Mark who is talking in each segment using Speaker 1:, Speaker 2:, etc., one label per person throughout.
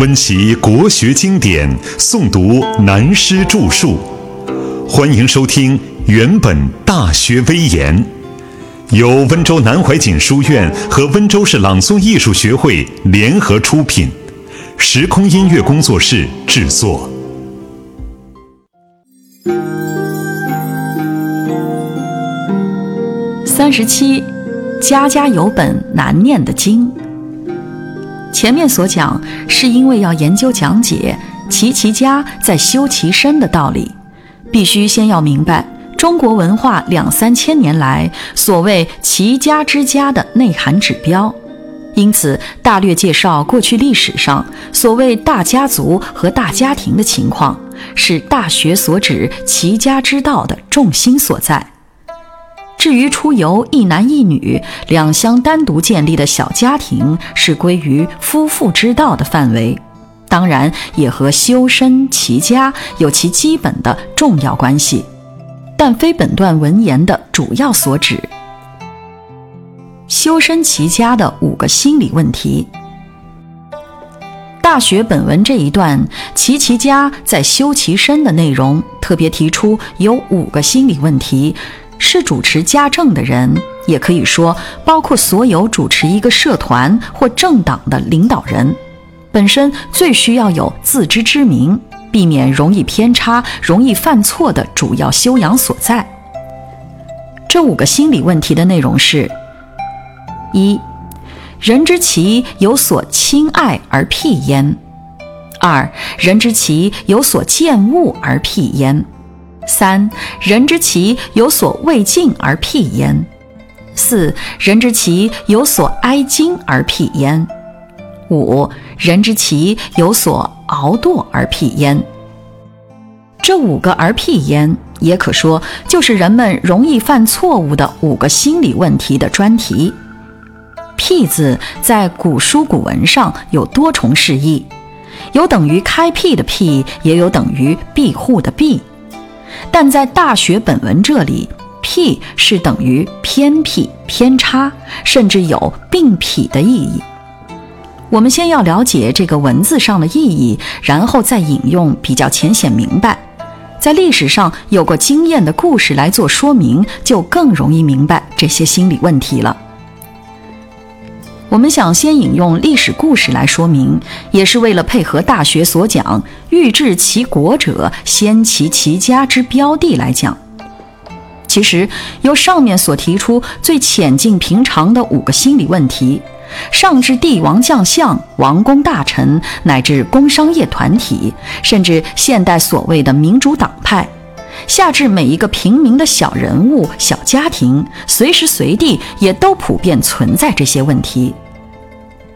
Speaker 1: 温习国学经典，诵读南师著述。欢迎收听《原本大学威严》，由温州南怀瑾书院和温州市朗诵艺术学会联合出品，时空音乐工作室制作。
Speaker 2: 三十七，家家有本难念的经。前面所讲，是因为要研究讲解齐其家在修其身的道理，必须先要明白中国文化两三千年来所谓齐家之家的内涵指标。因此，大略介绍过去历史上所谓大家族和大家庭的情况，是大学所指齐家之道的重心所在。至于出游一男一女两相单独建立的小家庭，是归于夫妇之道的范围，当然也和修身齐家有其基本的重要关系，但非本段文言的主要所指。修身齐家的五个心理问题，大学本文这一段齐其家在修其身的内容，特别提出有五个心理问题。是主持家政的人，也可以说包括所有主持一个社团或政党的领导人，本身最需要有自知之明，避免容易偏差、容易犯错的主要修养所在。这五个心理问题的内容是：一、人之其有所亲爱而辟焉；二、人之其有所见恶而辟焉。三人之其有所未尽而辟焉，四人之其有所哀矜而辟焉，五人之其有所熬惰而辟焉。这五个而辟焉，也可说就是人们容易犯错误的五个心理问题的专题。辟字在古书古文上有多重释义，有等于开辟的辟，也有等于庇护的庇。但在大学本文这里，僻是等于偏僻、偏差，甚至有并辟的意义。我们先要了解这个文字上的意义，然后再引用比较浅显明白，在历史上有过经验的故事来做说明，就更容易明白这些心理问题了。我们想先引用历史故事来说明，也是为了配合《大学》所讲“欲治其国者，先齐其家”之标的来讲。其实，由上面所提出最浅近平常的五个心理问题，上至帝王将相、王公大臣，乃至工商业团体，甚至现代所谓的民主党派，下至每一个平民的小人物、小家庭，随时随地也都普遍存在这些问题。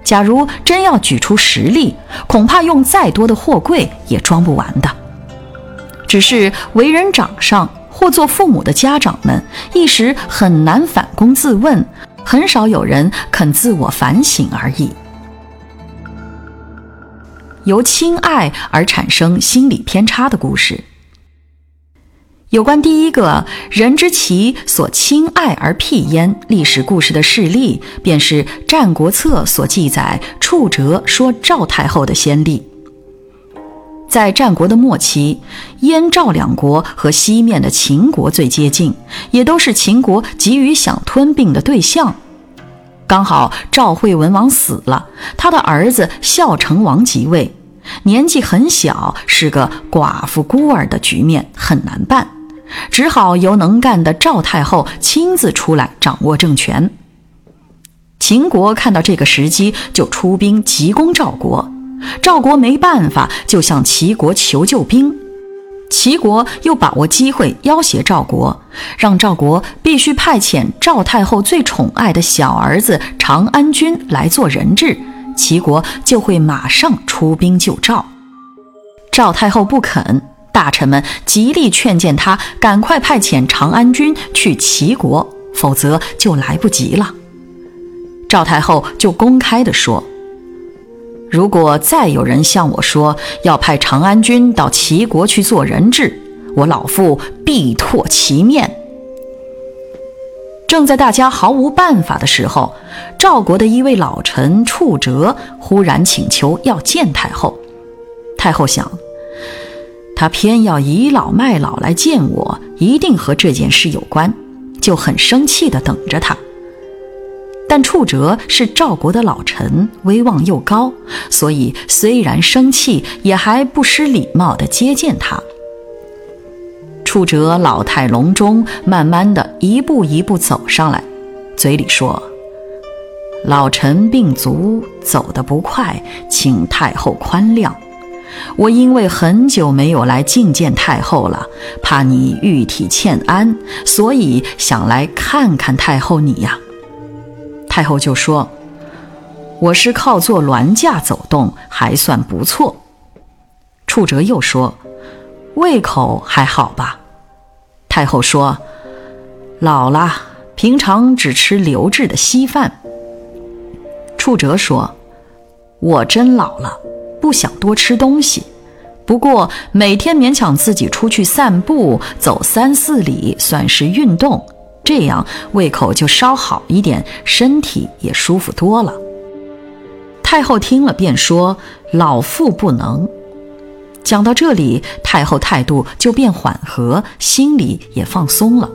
Speaker 2: 假如真要举出实例，恐怕用再多的货柜也装不完的。只是为人长上或做父母的家长们，一时很难反躬自问，很少有人肯自我反省而已。由亲爱而产生心理偏差的故事。有关第一个人之其所亲爱而辟焉历史故事的事例，便是《战国策》所记载处哲说赵太后的先例。在战国的末期，燕赵两国和西面的秦国最接近，也都是秦国急于想吞并的对象。刚好赵惠文王死了，他的儿子孝成王即位，年纪很小，是个寡妇孤儿的局面很难办。只好由能干的赵太后亲自出来掌握政权。秦国看到这个时机，就出兵急攻赵国。赵国没办法，就向齐国求救兵。齐国又把握机会要挟赵国，让赵国必须派遣赵太后最宠爱的小儿子长安君来做人质，齐国就会马上出兵救赵。赵太后不肯。大臣们极力劝谏他，赶快派遣长安军去齐国，否则就来不及了。赵太后就公开的说：“如果再有人向我说要派长安军到齐国去做人质，我老妇必唾其面。”正在大家毫无办法的时候，赵国的一位老臣处哲忽然请求要见太后。太后想，他偏要倚老卖老来见我，一定和这件事有关，就很生气地等着他。但处哲是赵国的老臣，威望又高，所以虽然生气，也还不失礼貌地接见他。处哲老态龙钟，慢慢的一步一步走上来，嘴里说：“老臣病足，走得不快，请太后宽谅。我因为很久没有来觐见太后了，怕你玉体欠安，所以想来看看太后你呀。”太后就说：“我是靠坐銮驾走动，还算不错。”处哲又说：“胃口还好吧？”太后说：“老了，平常只吃流质的稀饭。”处哲说：“我真老了，不想多吃东西，不过每天勉强自己出去散步，走三四里，算是运动。”这样胃口就稍好一点，身体也舒服多了。太后听了便说：“老妇不能。”讲到这里，太后态度就变缓和，心里也放松了。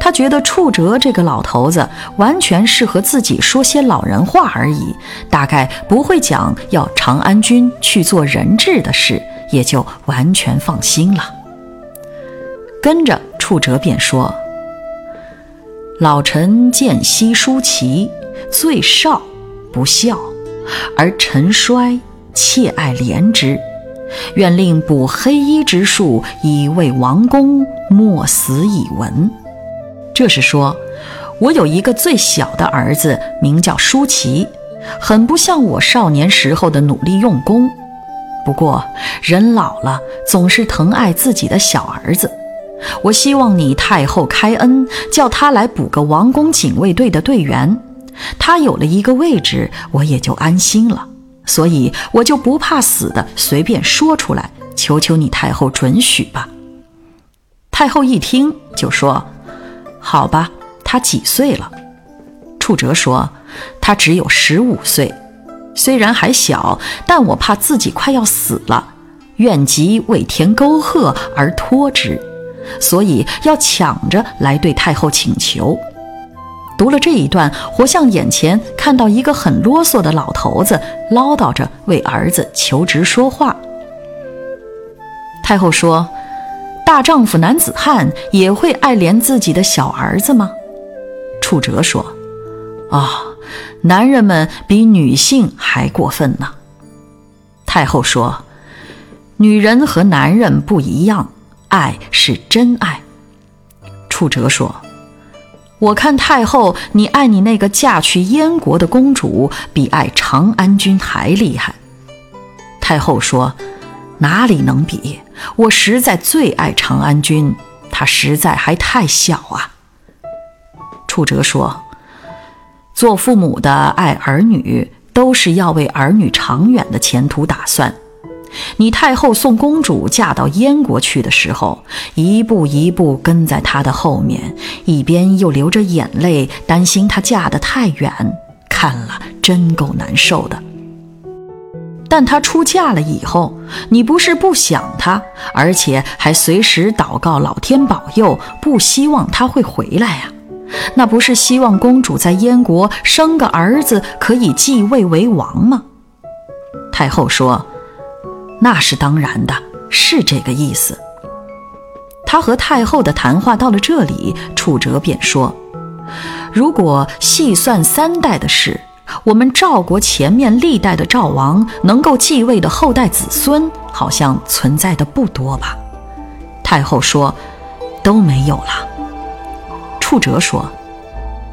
Speaker 2: 他觉得处哲这个老头子完全是和自己说些老人话而已，大概不会讲要长安君去做人质的事，也就完全放心了。跟着处哲便说。老臣见昔舒淇，最少不孝，而臣衰，切爱怜之。愿令补黑衣之术，以为王公，莫死以闻。这是说，我有一个最小的儿子，名叫舒淇，很不像我少年时候的努力用功。不过人老了，总是疼爱自己的小儿子。我希望你太后开恩，叫他来补个王宫警卫队的队员。他有了一个位置，我也就安心了。所以我就不怕死的，随便说出来，求求你太后准许吧。太后一听就说：“好吧，他几岁了？”处哲说：“他只有十五岁，虽然还小，但我怕自己快要死了，愿即为填沟壑而托之。”所以要抢着来对太后请求。读了这一段，活像眼前看到一个很啰嗦的老头子唠叨着为儿子求职说话。太后说：“大丈夫男子汉也会爱怜自己的小儿子吗？”楚哲说：“啊，男人们比女性还过分呢。”太后说：“女人和男人不一样。”爱是真爱，楚哲说：“我看太后，你爱你那个嫁去燕国的公主，比爱长安君还厉害。”太后说：“哪里能比？我实在最爱长安君，他实在还太小啊。”处哲说：“做父母的爱儿女，都是要为儿女长远的前途打算。”你太后送公主嫁到燕国去的时候，一步一步跟在她的后面，一边又流着眼泪，担心她嫁得太远，看了真够难受的。但她出嫁了以后，你不是不想她，而且还随时祷告老天保佑，不希望她会回来呀？那不是希望公主在燕国生个儿子，可以继位为王吗？太后说。那是当然的，是这个意思。他和太后的谈话到了这里，楚哲便说：“如果细算三代的事，我们赵国前面历代的赵王能够继位的后代子孙，好像存在的不多吧？”太后说：“都没有了。”处哲说：“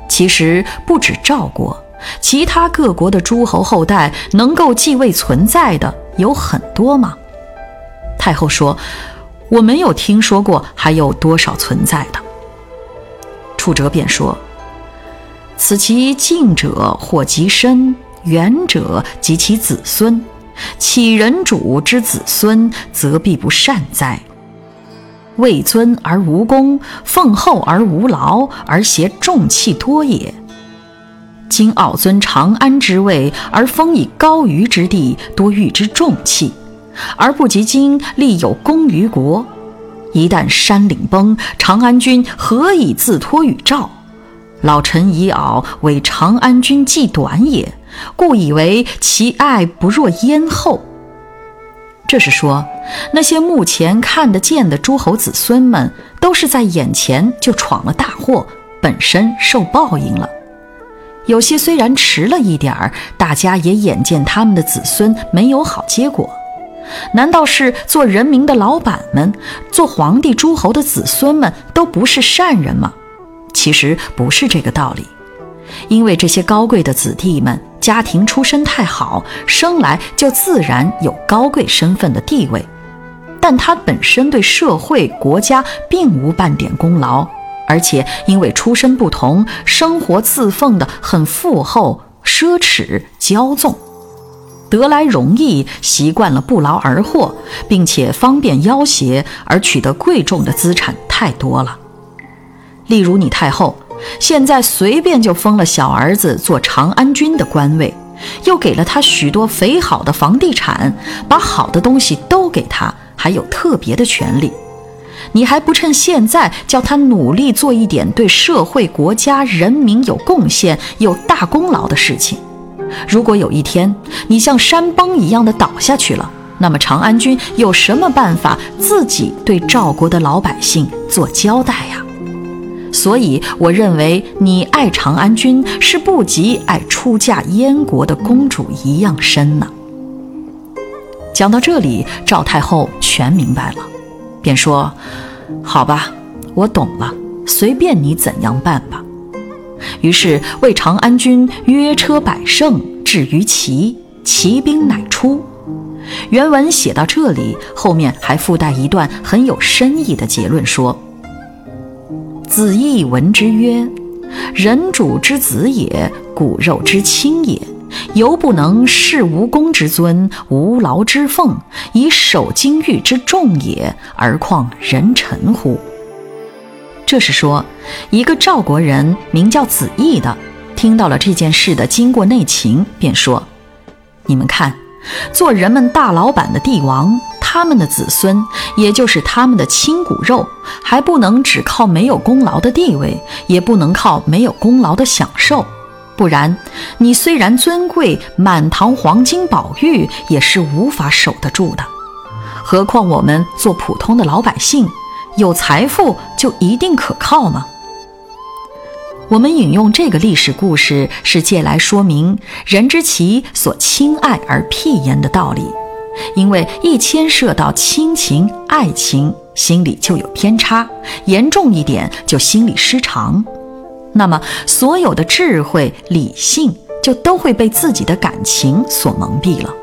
Speaker 2: 其实不止赵国，其他各国的诸侯后代能够继位存在的。”有很多吗？太后说：“我没有听说过还有多少存在的。”处哲便说：“此其近者或极深，远者及其子孙。岂人主之子孙，则必不善哉？”位尊而无功，奉厚而无劳，而挟重器多也。今傲尊长安之位，而封以高于之地，多欲之重器，而不及今立有功于国。一旦山岭崩，长安君何以自托与赵？老臣以敖为长安君计短也，故以为其爱不若燕后。这是说，那些目前看得见的诸侯子孙们，都是在眼前就闯了大祸，本身受报应了。有些虽然迟了一点儿，大家也眼见他们的子孙没有好结果。难道是做人民的老板们，做皇帝诸侯的子孙们都不是善人吗？其实不是这个道理，因为这些高贵的子弟们家庭出身太好，生来就自然有高贵身份的地位，但他本身对社会国家并无半点功劳，而且因为出身不同，生活自奉的很富厚、奢侈、骄纵，得来容易，习惯了不劳而获，并且方便要挟而取得贵重的资产太多了。例如你太后，现在随便就封了小儿子做长安君的官位，又给了他许多肥好的房地产，把好的东西都给他，还有特别的权利。你还不趁现在叫他努力做一点对社会、国家、人民有贡献、有大功劳的事情？如果有一天你像山崩一样的倒下去了，那么长安君有什么办法自己对赵国的老百姓做交代呀？所以，我认为你爱长安君是不及爱出嫁燕国的公主一样深呢。讲到这里，赵太后全明白了，便说：“好吧，我懂了，随便你怎样办吧。”于是为长安君约车百乘，至于齐，骑兵乃出。原文写到这里，后面还附带一段很有深意的结论说。子义闻之曰：“人主之子也，骨肉之亲也，犹不能事无功之尊，无劳之奉，以守金玉之重也，而况人臣乎？”这是说，一个赵国人名叫子义的，听到了这件事的经过内情，便说：“你们看，做人们大老板的帝王。”他们的子孙，也就是他们的亲骨肉，还不能只靠没有功劳的地位，也不能靠没有功劳的享受，不然，你虽然尊贵，满堂黄金宝玉，也是无法守得住的。何况我们做普通的老百姓，有财富就一定可靠吗？我们引用这个历史故事，是借来说明人之其所亲爱而辟焉的道理。因为一牵涉到亲情、爱情，心里就有偏差，严重一点就心理失常，那么所有的智慧、理性就都会被自己的感情所蒙蔽了。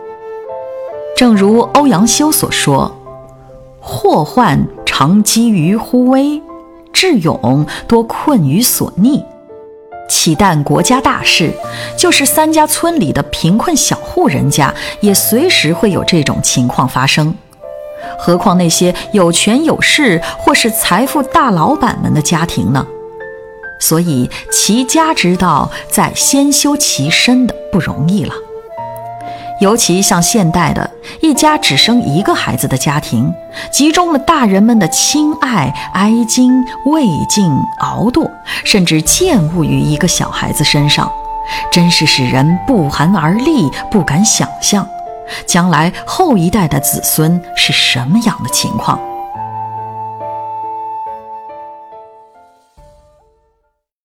Speaker 2: 正如欧阳修所说：“祸患常积于忽微，智勇多困于所逆。”岂但国家大事，就是三家村里的贫困小户人家，也随时会有这种情况发生。何况那些有权有势或是财富大老板们的家庭呢？所以齐家之道，在先修其身的不容易了。尤其像现代的一家只生一个孩子的家庭，集中了大人们的亲爱、哀矜、畏敬、熬惰，甚至厌恶于一个小孩子身上，真是使人不寒而栗，不敢想象，将来后一代的子孙是什么样的情况。